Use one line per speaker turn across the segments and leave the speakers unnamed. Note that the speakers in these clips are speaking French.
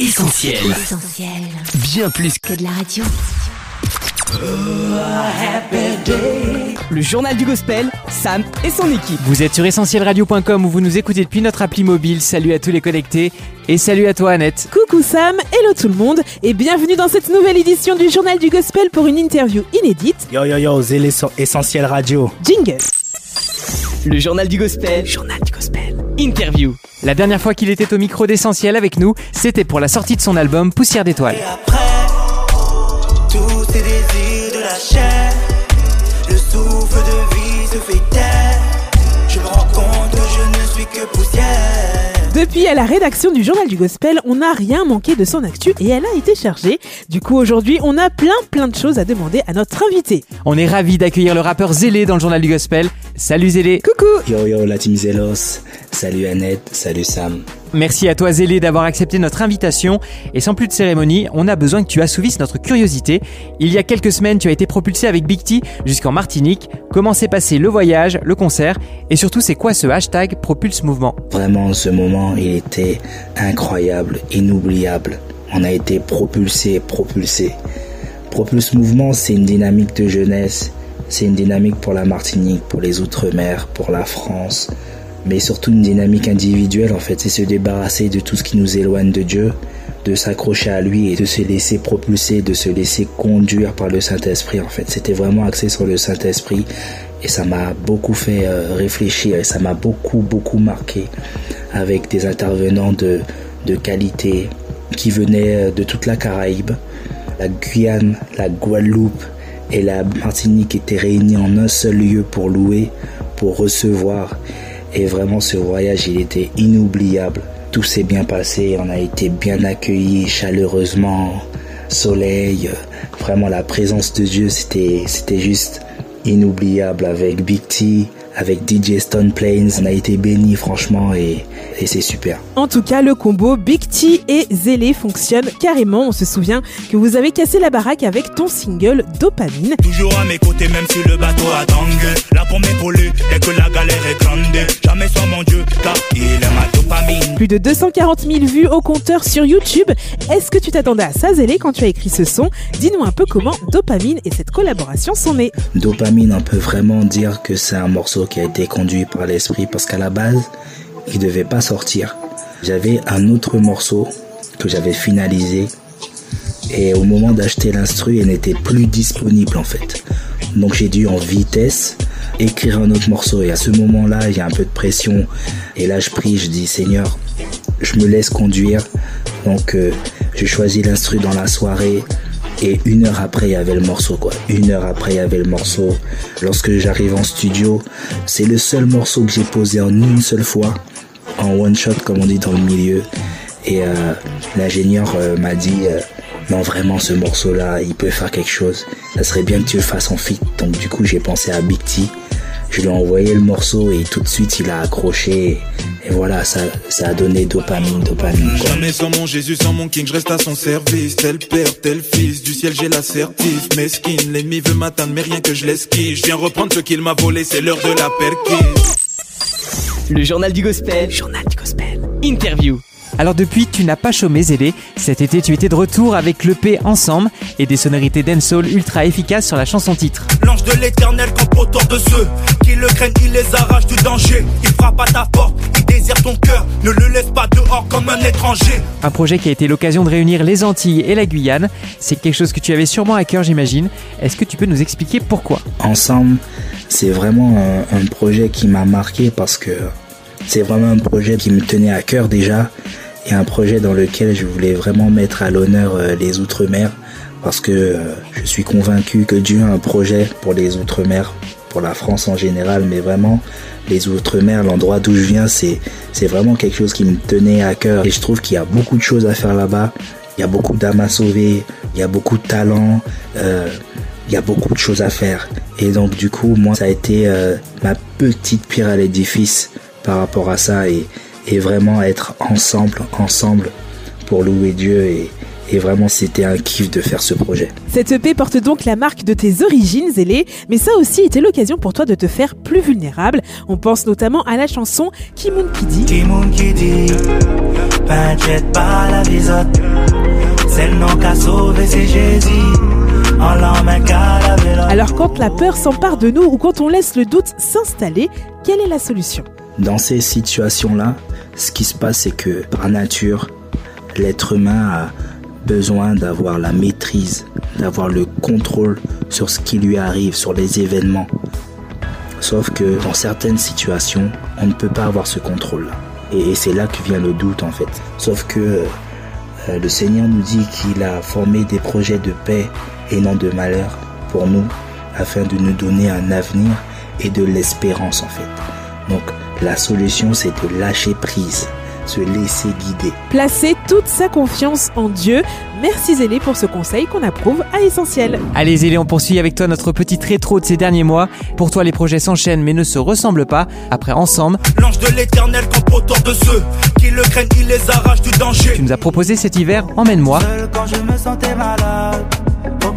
Essentiel.
Essentiel.
Bien plus que
de la radio.
Le journal du gospel, Sam et son équipe.
Vous êtes sur essentielradio.com où vous nous écoutez depuis notre appli mobile. Salut à tous les connectés et salut à toi Annette.
Coucou Sam, hello tout le monde et bienvenue dans cette nouvelle édition du journal du gospel pour une interview inédite.
Yo yo yo, Zélé sur Essentiel Radio.
Jingle.
Le journal du gospel.
Journal du gospel.
Interview. La dernière fois qu'il était au micro d'Essentiel avec nous, c'était pour la sortie de son album Poussière d'étoiles.
après tous ces désirs de la chair, le souffle de vie se fait taire. Je me rends compte que je ne suis que poussière.
Depuis à la rédaction du journal du gospel, on n'a rien manqué de son actu et elle a été chargée. Du coup aujourd'hui, on a plein plein de choses à demander à notre invité.
On est ravis d'accueillir le rappeur Zélé dans le journal du gospel. Salut Zélé.
Coucou
Yo yo, la team Zélos. Salut Annette, salut Sam.
Merci à toi Zélé d'avoir accepté notre invitation. Et sans plus de cérémonie, on a besoin que tu assouvisses notre curiosité. Il y a quelques semaines, tu as été propulsé avec Big T jusqu'en Martinique. Comment s'est passé le voyage, le concert et surtout c'est quoi ce hashtag Propulse Mouvement?
Vraiment, ce moment, il était incroyable, inoubliable. On a été propulsé, propulsé. Propulse Mouvement, c'est une dynamique de jeunesse. C'est une dynamique pour la Martinique, pour les Outre-mer, pour la France. Mais surtout une dynamique individuelle, en fait. C'est se débarrasser de tout ce qui nous éloigne de Dieu, de s'accrocher à lui et de se laisser propulser, de se laisser conduire par le Saint-Esprit, en fait. C'était vraiment axé sur le Saint-Esprit. Et ça m'a beaucoup fait euh, réfléchir et ça m'a beaucoup, beaucoup marqué avec des intervenants de, de qualité qui venaient euh, de toute la Caraïbe. La Guyane, la Guadeloupe et la Martinique étaient réunis en un seul lieu pour louer, pour recevoir. Et vraiment, ce voyage, il était inoubliable. Tout s'est bien passé, on a été bien accueillis chaleureusement, soleil. Vraiment, la présence de Dieu, c'était, c'était juste inoubliable avec Big T, avec DJ Stone Plains. On a été bénis, franchement, et, et c'est super.
En tout cas, le combo Big T et Zélé fonctionne carrément. On se souvient que vous avez cassé la baraque avec ton single Dopamine.
Toujours à mes côtés, même si le bateau a tangué. Là pour m'épauler, et que la galère est grande. Jamais sans mon Dieu, car il est ma dopamine.
Plus de 240 000 vues au compteur sur YouTube. Est-ce que tu t'attendais à ça, Zélé, quand tu as écrit ce son? Dis-nous un peu comment Dopamine et cette collaboration sont nées.
Dopamine, on peut vraiment dire que c'est un morceau qui a été conduit par l'esprit parce qu'à la base, il devait pas sortir. J'avais un autre morceau que j'avais finalisé et au moment d'acheter l'instru, il n'était plus disponible en fait. Donc j'ai dû en vitesse écrire un autre morceau et à ce moment-là, il y a un peu de pression et là je prie, je dis Seigneur, je me laisse conduire. Donc euh, je choisis l'instru dans la soirée et une heure après il y avait le morceau quoi. Une heure après il y avait le morceau. Lorsque j'arrive en studio, c'est le seul morceau que j'ai posé en une seule fois, en one shot comme on dit dans le milieu. Et euh, l'ingénieur euh, m'a dit euh, non vraiment ce morceau là il peut faire quelque chose. Ça serait bien que tu le fasses en feat. Donc du coup j'ai pensé à Big T. Je lui ai envoyé le morceau et tout de suite il a accroché. Et voilà, ça, ça a donné dopamine, dopamine. quoi.
Jamais sans mon Jésus, sans mon King, je reste à son service. Tel père, tel fils, du ciel j'ai l'assertif. Mesquine, l'ennemi veut m'atteindre, mais rien que je l'esquive. Je viens reprendre ce qu'il m'a volé, c'est l'heure de la perquise.
Le journal du gospel.
Journal du gospel.
Interview. Alors depuis, tu n'as pas chômé Zélé. Cet été, tu étais de retour avec l'EP Ensemble et des sonorités dancehall ultra efficaces sur la chanson titre.
L'ange de l'éternel campe autour de ceux qui le craignent, il les arrache du danger. Il frappe à ta porte, il désire ton cœur. Ne le laisse pas dehors comme un étranger.
Un projet qui a été l'occasion de réunir les Antilles et la Guyane. C'est quelque chose que tu avais sûrement à cœur, j'imagine. Est-ce que tu peux nous expliquer pourquoi?
Ensemble, c'est vraiment un, un projet qui m'a marqué parce que c'est vraiment un projet qui me tenait à cœur déjà et un projet dans lequel je voulais vraiment mettre à l'honneur euh, les Outre-mer parce que euh, je suis convaincu que Dieu a un projet pour les Outre-mer, pour la France en général, mais vraiment les Outre-mer, l'endroit d'où je viens, c'est c'est vraiment quelque chose qui me tenait à cœur et je trouve qu'il y a beaucoup de choses à faire là-bas. Il y a beaucoup d'âmes à sauver, il y a beaucoup de talent, euh, il y a beaucoup de choses à faire. Et donc du coup, moi, ça a été euh, ma petite pierre à l'édifice par rapport à ça et, et vraiment être ensemble, ensemble pour louer Dieu et, Et vraiment, c'était un kiff de faire ce projet.
Cette EP porte donc la marque de tes origines, Zélé, mais ça aussi était l'occasion pour toi de te faire plus vulnérable. On pense notamment à la chanson Kimoun Kidi.
Kimoun Kidi, pas la visote. C'est le nom qu'a sauvé, c'est Jésus.
Alors quand la peur s'empare de nous ou quand on laisse le doute s'installer, quelle est la solution?
Dans ces situations-là, ce qui se passe, c'est que par nature, l'être humain a besoin d'avoir la maîtrise, d'avoir le contrôle sur ce qui lui arrive, sur les événements. Sauf que dans certaines situations, on ne peut pas avoir ce contrôle-là. Et, c'est là que vient le doute en fait. Sauf que euh, le Seigneur nous dit qu'il a formé des projets de paix et non de malheur pour nous, afin de nous donner un avenir et de l'espérance en fait. Donc la solution c'est de lâcher prise, se laisser guider.
Placer toute sa confiance en Dieu. Merci Zélé pour ce conseil qu'on approuve à Essentiel.
Allez Zélé, on poursuit avec toi notre petite rétro de ces derniers mois. Pour toi, les projets s'enchaînent mais ne se ressemblent pas. Après, ensemble,
l'ange de l'éternel campe autour de ceux qui le craignent, il les arrache du danger.
Tu nous as proposé cet hiver, emmène-moi.
Quand je me sentais malade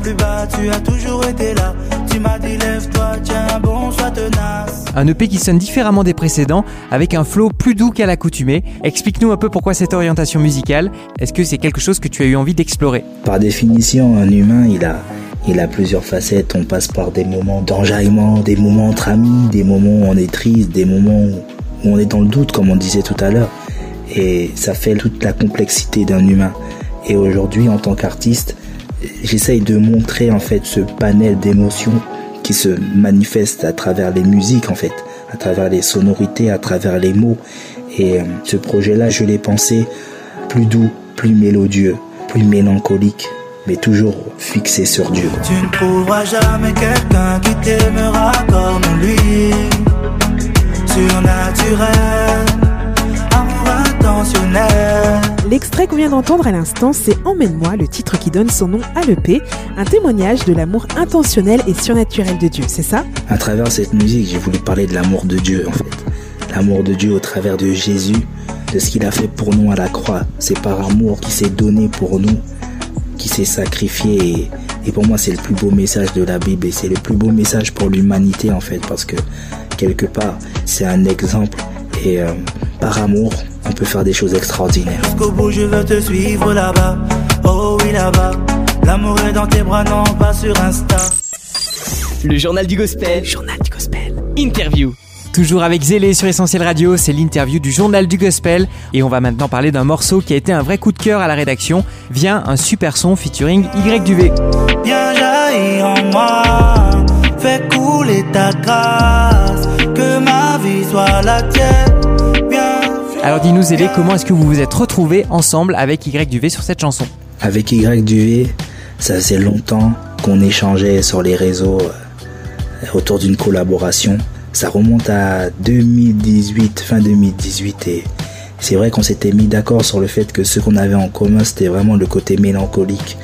plus bas, tu as toujours été là. Tu m'as dit lève-toi, tiens bon, sois tenace.
Un EP qui sonne différemment des précédents, avec un flow plus doux qu'à l'accoutumée. Explique-nous un peu pourquoi cette orientation musicale. Est-ce que c'est quelque chose que tu as eu envie d'explorer
Par définition, un humain, il a, il a plusieurs facettes. On passe par des moments d'enjaillement, des moments entre amis, des moments où on est triste, des moments où on est dans le doute, comme on disait tout à l'heure. Et ça fait toute la complexité d'un humain. Et aujourd'hui, en tant qu'artiste, j'essaye de montrer en fait ce panel d'émotions qui se manifeste à travers les musiques en fait, à travers les sonorités, à travers les mots. Et euh, ce projet-là, je l'ai pensé plus doux, plus mélodieux, mélancolique, mais toujours fixé sur Dieu.
Tu ne trouveras jamais quelqu'un qui t'aimera comme lui, surnaturel, amour intentionnel.
L'extrait qu'on vient d'entendre à l'instant, c'est Emmène-moi, le titre qui donne son nom à l'EP, un témoignage de l'amour intentionnel et surnaturel de Dieu, c'est ça?
À travers cette musique, j'ai voulu parler de l'amour de Dieu en fait. L'amour de Dieu au travers de Jésus, de ce qu'il a fait pour nous à la croix. C'est par amour qu'il s'est donné pour nous, qui s'est sacrifié. Et, pour moi, c'est le plus beau message de la Bible et c'est le plus beau message pour l'humanité en fait, parce que quelque part, c'est un exemple. Et euh, par amour, on peut faire des choses extraordinaires.
Jusqu'au bout, je veux te suivre là-bas. Oh oui, là-bas. L'amour est dans tes bras, non pas sur Insta.
Le journal du gospel. Journal du gospel. Interview.
Toujours avec Zélé sur Essentiel Radio, c'est l'interview du journal du gospel et on va maintenant parler d'un morceau qui a été un vrai coup de cœur à la rédaction. Vient un super son featuring Y du V.
Viens jaillir en moi, fais couler ta grâce, que ma vie soit la tienne.
Alors dis-nous Zélé, comment est-ce que vous vous êtes retrouvés ensemble avec Y sur cette chanson?
Avec Y ça faisait longtemps qu'on échangeait sur les réseaux euh, autour d'une collaboration. Ça remonte à 2018, fin 2018 et c'est vrai qu'on s'était mis d'accord sur le fait que ce qu'on avait en commun c'était vraiment le côté mélancolique,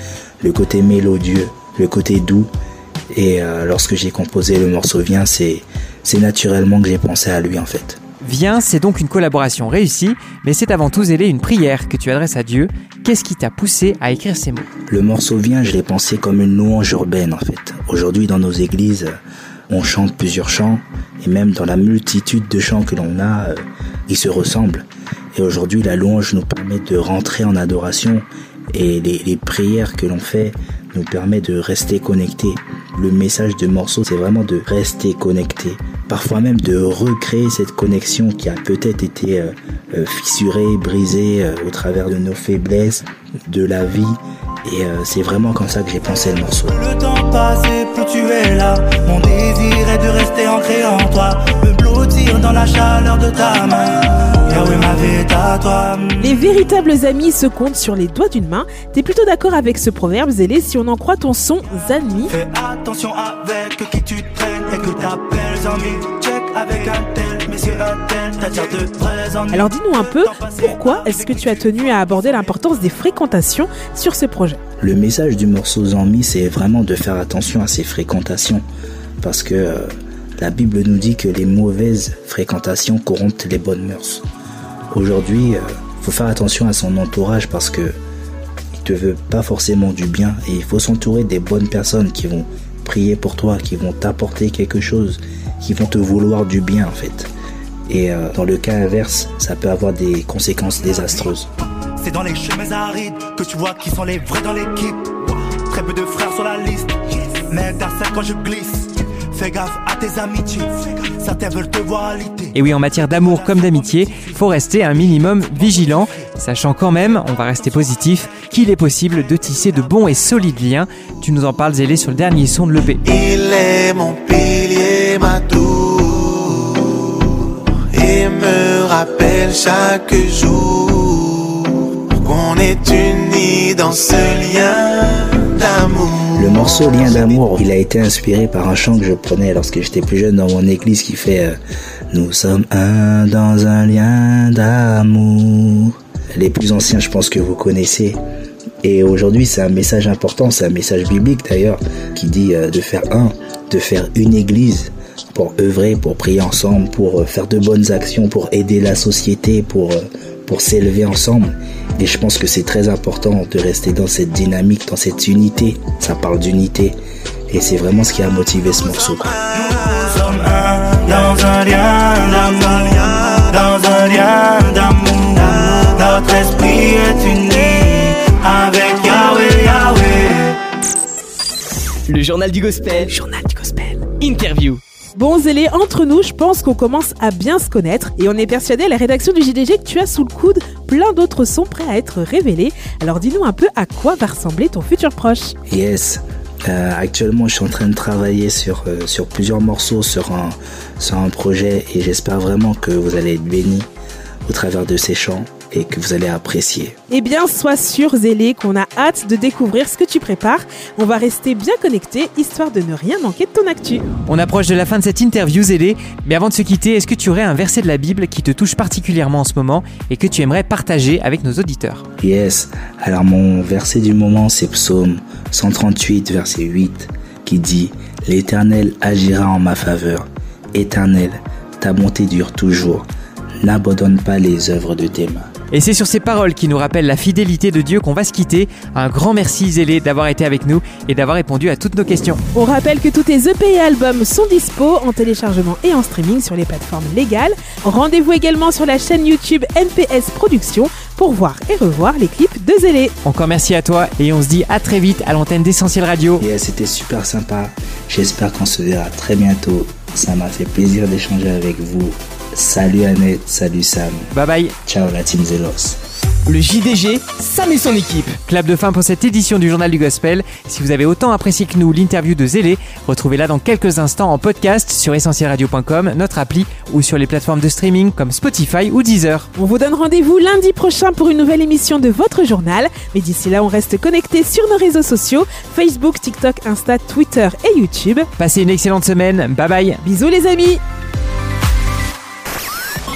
le côté mélodieux, le côté doux. Et euh, lorsque j'ai composé le morceau Viens, c'est naturellement que j'ai pensé à lui en fait.
Viens, c'est donc une collaboration réussie, mais c'est avant tout zélé une prière que tu adresses à Dieu. Qu'est-ce qui t'a poussé à écrire ces mots?
Le morceau Viens, je l'ai pensé comme une louange urbaine en fait. Aujourd'hui dans nos églises, on chante plusieurs chants, et même dans la multitude de chants que l'on a, euh, ils se ressemblent. Et aujourd'hui, la louange nous permet de rentrer en adoration, et les, prières que l'on fait nous permet de rester connecté. Le message de morceau, c'est vraiment de rester connecté, parfois même de recréer cette connexion qui a peut-être été euh, euh, fissurée, brisée euh, au travers de nos faiblesses, de la vie. Et c'est vraiment comme ça que j'ai pensé le morceau.
Le temps passe plus tu es là. Mon désir est de rester ancré en toi, me blottir dans la chaleur de ta main. ma vie est à toi.
Les véritables amis se comptent sur les doigts d'une main. T'es plutôt d'accord avec ce proverbe, Zélé, si on en croit ton son, Zanmi
Fais attention avec qui tu traînes et que t'appelles amis. Check avec un tel,
Alors dis-nous un peu, pourquoi est-ce que tu as tenu à aborder l'importance des fréquentations sur ce projet
Le message du morceau Zanmi, c'est vraiment de faire attention à ces fréquentations. Parce que euh, la Bible nous dit que les mauvaises fréquentations corrompent les bonnes mœurs. Aujourd'hui, il euh, faut faire attention à son entourage parce que te veut pas forcément du bien et il faut s'entourer des bonnes personnes qui vont prier pour toi, qui vont t'apporter quelque chose, qui vont te vouloir du bien en fait. Et euh, dans le cas inverse, ça peut avoir des conséquences désastreuses.
C'est dans les chemins arides que tu vois qui sont les vrais dans l'équipe. Très peu de frères sur la liste. Mais t'as ça quand je glisse. Fais gaffe à tes amitiés. Certains veulent te voir alité.
Et oui, en matière d'amour comme d'amitié, faut rester un minimum vigilant, sachant quand même, on va rester positif, qu'il est possible de tisser de bons et solides liens. Tu nous en parles, Zélé, sur le dernier son de l'EP.
Il est mon pilier, ma tour, me rappelle chaque jour qu'on est unis dans ce lien d'amour.
Le morceau Lien d'amour, il a été inspiré par un chant que je prenais lorsque j'étais plus jeune dans mon église qui fait euh, Nous sommes un dans un lien d'amour. Les plus anciens, je pense que vous connaissez. Et aujourd'hui, c'est un message important, c'est un message biblique d'ailleurs, qui dit euh, de faire un, de faire une église pour œuvrer, pour prier ensemble, pour euh, faire de bonnes actions, pour aider la société, pour, euh, pour s'élever ensemble. Et je pense que c'est très important de rester dans cette dynamique, dans cette unité. Ça parle d'unité. Et c'est vraiment ce qui a motivé ce morceau. quoi.
Nous sommes un dans un lien d'amour. Dans un lien d'amour. Notre esprit est uni avec Yahweh, Yahweh.
Le journal du gospel. Journal du gospel. Interview.
Bon Zélé, entre nous, je pense qu'on commence à bien se connaître et on est persuadé à la rédaction du JDG que tu as sous le coude plein d'autres sons prêts à être révélés. Alors dis-nous un peu à quoi va ressembler ton futur proche.
Yes. Euh, actuellement, je suis en train de travailler sur, euh, sur plusieurs morceaux, sur un, sur un projet et j'espère vraiment que vous allez être bénis au travers de ces chants et que vous allez apprécier.
Eh bien, sois sûr Zélé qu'on a hâte de découvrir ce que tu prépares. On va rester bien connectés histoire de ne rien manquer de ton actu.
On approche de la fin de cette interview, Zélé, mais avant de se quitter, est-ce que tu aurais un verset de la Bible qui te touche particulièrement en ce moment et que tu aimerais partager avec nos auditeurs?
Yes. Alors mon verset du moment, c'est Psaume 138, verset 8, qui dit L'Éternel agira en ma faveur. Éternel, ta bonté dure toujours. N'abandonne pas les œuvres de tes mains.
Et c'est sur ces paroles qui nous rappellent la fidélité de Dieu qu'on va se quitter. Un grand merci Zélé d'avoir été avec nous et d'avoir répondu à toutes nos questions.
On rappelle que tous tes EP et albums sont dispo en téléchargement et en streaming sur les plateformes légales. Rendez-vous également sur la chaîne YouTube NPS Productions pour voir et revoir les clips de Zélé.
Encore merci à toi et on se dit à très vite à l'antenne d'Essentiel Radio.
Yes, c'était super sympa. J'espère qu'on se verra très bientôt. Ça m'a fait plaisir d'échanger avec vous. Salut Annette, salut Sam.
Bye bye.
Ciao la team Zelos.
Le JDG, Sam et son équipe.
Clap de fin pour cette édition du Journal du Gospel. Si vous avez autant apprécié que nous l'interview de Zélé, retrouvez-la dans quelques instants en podcast sur essentielradio.com, notre appli ou sur les plateformes de streaming comme Spotify ou Deezer.
On vous donne rendez-vous lundi prochain pour une nouvelle émission de votre journal. Mais d'ici là, on reste connecté sur nos réseaux sociaux Facebook, TikTok, Insta, Twitter et YouTube.
Passez une excellente semaine. Bye bye.
Bisous les amis